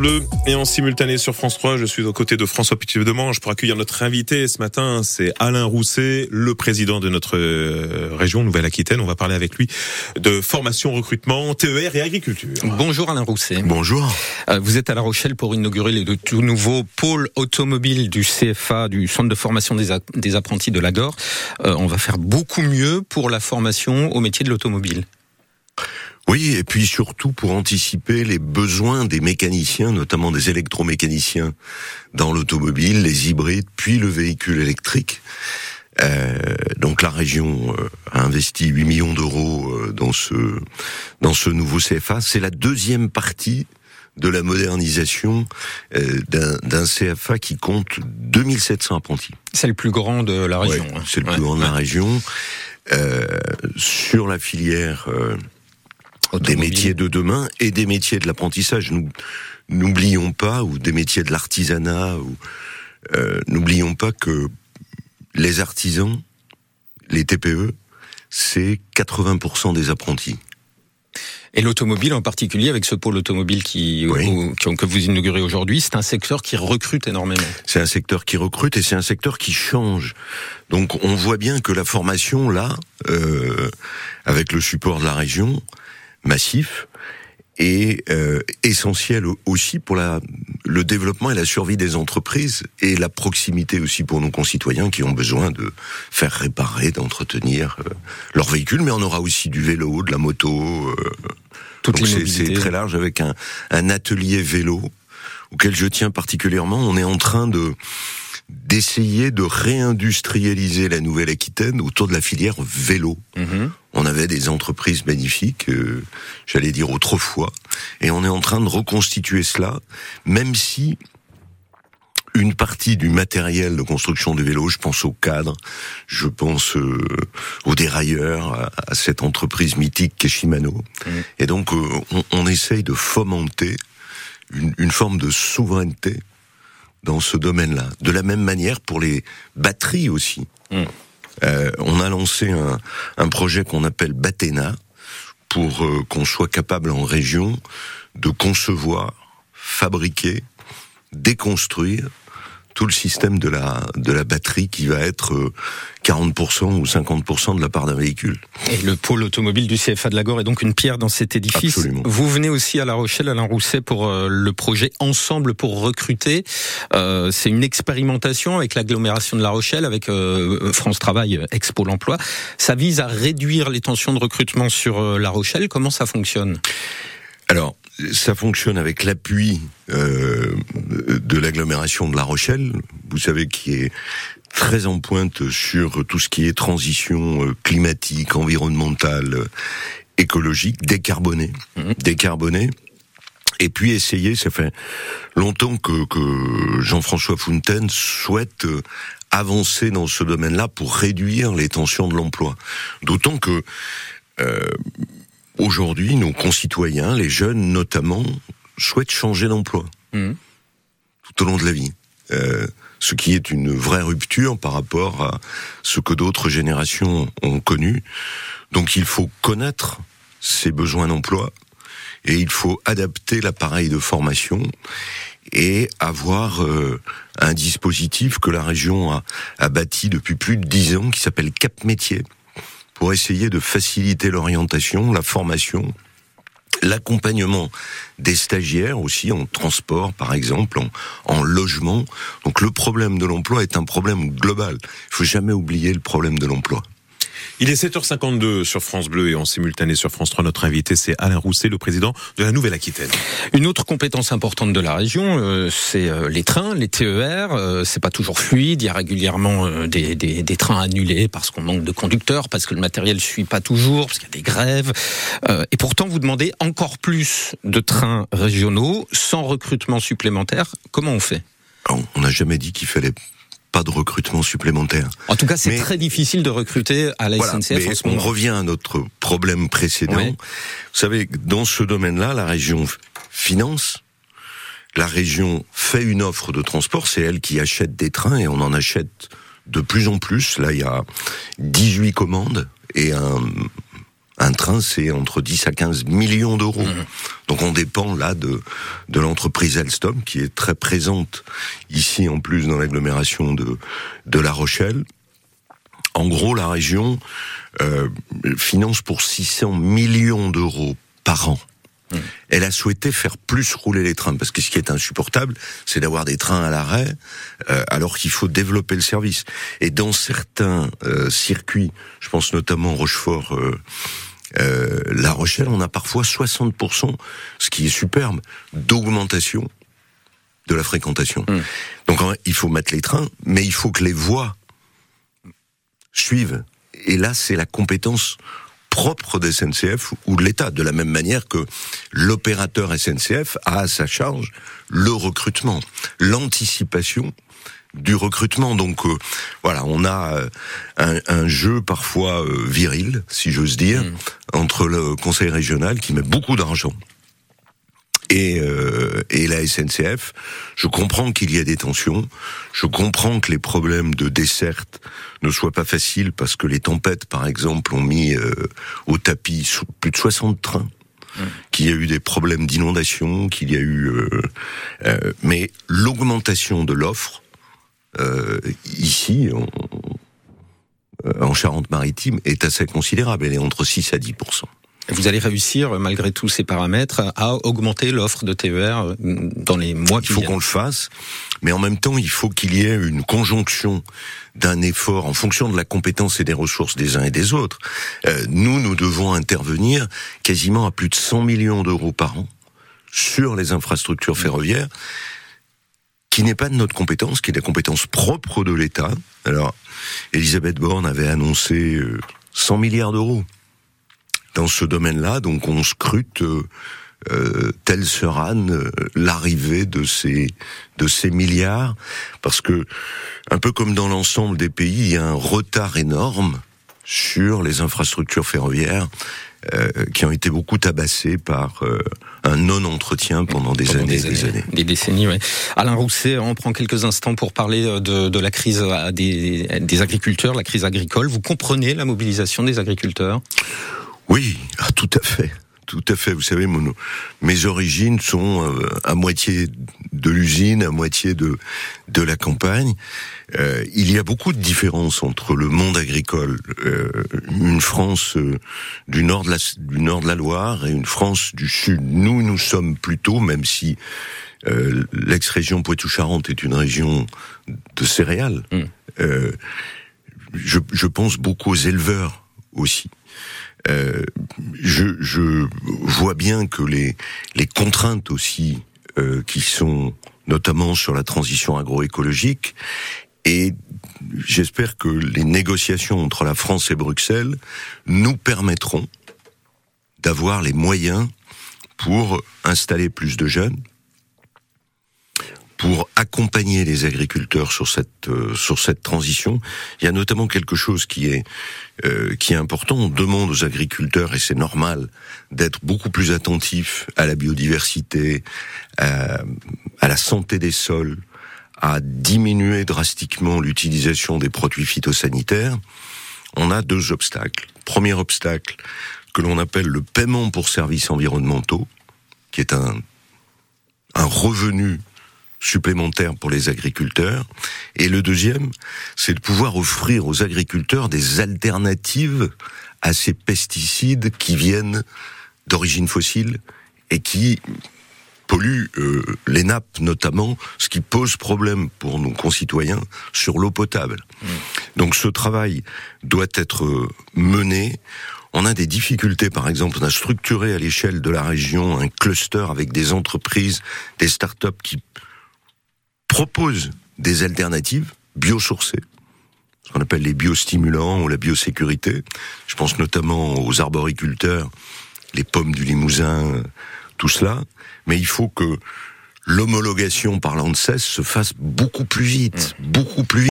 Bleu et en simultané sur France 3. Je suis aux côtés de François Petit-Demange pour accueillir notre invité ce matin. C'est Alain Rousset, le président de notre euh, région Nouvelle-Aquitaine. On va parler avec lui de formation, recrutement, TER et agriculture. Bonjour Alain Rousset. Bonjour. Euh, vous êtes à La Rochelle pour inaugurer le tout nouveau pôle automobile du CFA, du Centre de formation des, apprentis de l'Agor. Euh, on va faire beaucoup mieux pour la formation au métier de l'automobile. Oui, et puis surtout pour anticiper les besoins des mécaniciens, notamment des électromécaniciens dans l'automobile, les hybrides, puis le véhicule électrique. Euh, donc la région euh, a investi 8 millions d'euros euh, dans ce dans ce nouveau CFA. C'est la deuxième partie de la modernisation euh, d'un CFA qui compte 2700 apprentis. C'est le plus grand de la région. Hein. C'est le plus grand de la région. sur la filière des métiers de demain et des métiers de l'apprentissage. Nous n'oublions pas, ou des métiers de l'artisanat, ou euh, n'oublions pas que les artisans, les TPE, c'est 80% des apprentis. Et l'automobile en particulier, avec ce pôle automobile qui, que vous inaugurez aujourd'hui, c'est un secteur qui recrute énormément. C'est un secteur qui recrute et c'est un secteur qui change. Donc on voit bien que la formation, là, euh, avec le support de la région, massif et euh, essentiel aussi pour la, le développement et la survie des entreprises et la proximité aussi pour nos concitoyens qui ont besoin de faire réparer, d'entretenir euh, leur véhicule, mais on aura aussi du vélo, de la moto. Euh, donc c'est très large avec un, un atelier vélo auquel je tiens particulièrement. On est en train de d'essayer de réindustrialiser la Nouvelle-Aquitaine autour de la filière vélo. Mhm. On avait des entreprises magnifiques, euh, j'allais dire autrefois, et on est en train de reconstituer cela, même si une partie du matériel de construction du vélo, je pense au cadre, je pense euh, aux dérailleurs, à, cette entreprise mythique qu'est Shimano. Mhm. Et donc euh, on, on, essaye de fomenter une, une forme de souveraineté dans ce domaine-là. De la même manière pour les batteries aussi. Hmm. Euh, on a lancé un, un projet qu'on appelle Batena pour euh, qu'on soit capable en région de concevoir, fabriquer, déconstruire tout le système de la de la batterie qui va être 40% euh, ou 50% de la part d'un véhicule. Et le pôle automobile du CFA de Lagor est donc une pierre dans cet édifice. Absolument. Vous venez aussi à La Rochelle, Alain Rousset, pour euh, le projet Ensemble pour recruter. Euh, c'est une expérimentation avec l'agglomération de La Rochelle, avec France Travail, Expo l'emploi. Ça vise à réduire les tensions de recrutement sur La Rochelle. Comment ça fonctionne? Alors, ça fonctionne avec l'appui de l'agglomération de La Rochelle, vous savez, qui est très en pointe sur tout ce qui est transition euh, climatique, environnementale, écologique, décarbonée, mmh. décarbonée. Et puis essayer, ça fait longtemps que, que Jean-François Fontaine souhaite euh, avancer dans ce domaine-là pour réduire les tensions de l'emploi. D'autant que euh, aujourd'hui, nos concitoyens, les jeunes notamment, souhaitent changer d'emploi mmh. Tout au long de la vie. Euh, ce qui est une vraie rupture par rapport à ce que d'autres générations ont connu. Donc il faut connaître ces besoins d'emploi et il faut adapter l'appareil de formation et avoir euh, un dispositif que la région a, a bâti depuis plus de dix ans qui s'appelle Cap Métier pour essayer de faciliter l'orientation, la formation, l'accompagnement des stagiaires aussi en transport par exemple, en, en, logement. Donc le problème de l'emploi est un problème global. Il faut jamais oublier le problème de l'emploi. Il est 7h52 sur France Bleu et en simultané sur France 3. Notre invité, c'est Alain Rousset, le président de la Nouvelle-Aquitaine. Une autre compétence importante de la région, euh, c'est euh, les trains, les TER. Euh, c'est pas toujours fluide. Il y a régulièrement des, des, des, trains annulés parce qu'on manque de conducteurs, parce que le matériel suit pas toujours, parce qu'il y a des grèves. et pourtant, vous demandez encore plus de trains régionaux sans recrutement supplémentaire. Comment on fait? On n'a jamais dit qu'il fallait pas de recrutement supplémentaire. En tout cas, c'est très difficile de recruter à la SNCF en ce moment. On revient à notre problème précédent. Vous savez, dans ce domaine-là, la région finance, la région fait une offre de transport, c'est elle qui achète des trains et on en achète de plus en plus. Là, il y a 18 commandes et un, un train, c'est entre 10 à 15 millions d'euros. Mmh. Donc on dépend là de, de l'entreprise Alstom, qui est très présente ici en plus dans l'agglomération de, de La Rochelle. En gros, la région euh, finance pour 600 millions d'euros par an. Mmh. Elle a souhaité faire plus rouler les trains parce que ce qui est insupportable, c'est d'avoir des trains à l'arrêt euh, alors qu'il faut développer le service. Et dans certains euh, circuits, je pense notamment Rochefort. Euh, la Rochelle, on a parfois 60%, ce qui est superbe, d'augmentation de la fréquentation. Mmh. Donc il faut mettre les trains, mais il faut que les voies suivent. Et là, c'est la compétence propre des SNCF ou de l'État, de la même manière que l'opérateur SNCF a à sa charge le recrutement, l'anticipation du recrutement. Donc euh, voilà, on a euh, un, un, jeu parfois euh, viril, si j'ose dire, mmh. entre le conseil régional qui met beaucoup d'argent et, euh, et la SNCF. Je comprends qu'il y a des tensions. Je comprends que les problèmes de desserte ne soient pas faciles parce que les tempêtes, par exemple, ont mis euh, au tapis plus de 60 trains. Mmh. Qu'il y a eu des problèmes d'inondation, qu'il y a eu, euh, euh mais l'augmentation de l'offre ici, en, en Charente-Maritime, est assez considérable. Elle est entre 6 à 10% vous allez réussir, malgré tous ces paramètres, à augmenter l'offre de TER euh, dans les mois qui viennent. Il faut qu'on le fasse, mais en même temps, il faut qu'il y ait une conjonction d'un effort en fonction de la compétence et des ressources des uns et des autres. Euh, nous, nous devons intervenir quasiment à plus de 100 millions d'euros par an sur les infrastructures ferroviaires, qui n'est pas de notre compétence, qui est la compétence propre de l'État. Alors, Elisabeth Borne avait annoncé 100 euh, milliards d'euros dans ce domaine-là. Donc on scrute euh, euh telle sera euh, l'arrivée de ces de ces milliards, parce que un peu comme dans l'ensemble des pays, il y a un retard énorme sur les infrastructures ferroviaires euh, qui ont été beaucoup tabassées par un non-entretien pendant des années des, des années. Des décennies, oui. Alain Rousset, on prend quelques instants pour parler de, de la crise des, des agriculteurs, la crise agricole. Vous comprenez la mobilisation des agriculteurs? Oui, ah, tout à fait. Tout à fait. Vous savez, mon, mes origines sont euh, à moitié de l'usine, à moitié de de la campagne. Euh, il y a beaucoup de différences entre le monde agricole, euh, une France euh, du nord de la du nord de la Loire et une France du sud. Nous, nous sommes plutôt, même si euh, l'ex-région Poitou-Charentes est une région de céréales. Mmh. Je, je pense beaucoup aux éleveurs aussi. Euh, je, je, vois bien que les, les contraintes aussi euh, qui sont notamment sur la transition agroécologique. Et j'espère que les négociations entre la France et Bruxelles nous permettront d'avoir les moyens pour installer plus de jeunes, pour accompagner les agriculteurs sur cette euh, sur cette transition. Il y a notamment quelque chose qui est euh, qui est important. On demande aux agriculteurs et c'est normal d'être beaucoup plus attentifs à la biodiversité, à, à la santé des sols, à diminuer drastiquement l'utilisation des produits phytosanitaires. On a deux obstacles. Premier obstacle que l'on appelle le paiement pour services environnementaux, qui est un un revenu supplémentaires pour les agriculteurs. Et le deuxième, c'est de pouvoir offrir aux agriculteurs des alternatives à ces pesticides qui viennent d'origine fossile et qui polluent euh, les nappes notamment, ce qui pose problème pour nos concitoyens sur l'eau potable. Mmh. Donc ce travail doit être euh, mené. On a des difficultés, par exemple, on a structuré à l'échelle de la région un cluster avec des entreprises, des start-up qui propose des alternatives biosourcées, ce qu'on appelle les biostimulants ou la biosécurité. Je pense notamment aux arboriculteurs, les pommes du Limousin, tout cela. Mais il faut que l'homologation par l'ANSES se fasse beaucoup plus vite, mmh. beaucoup plus vite.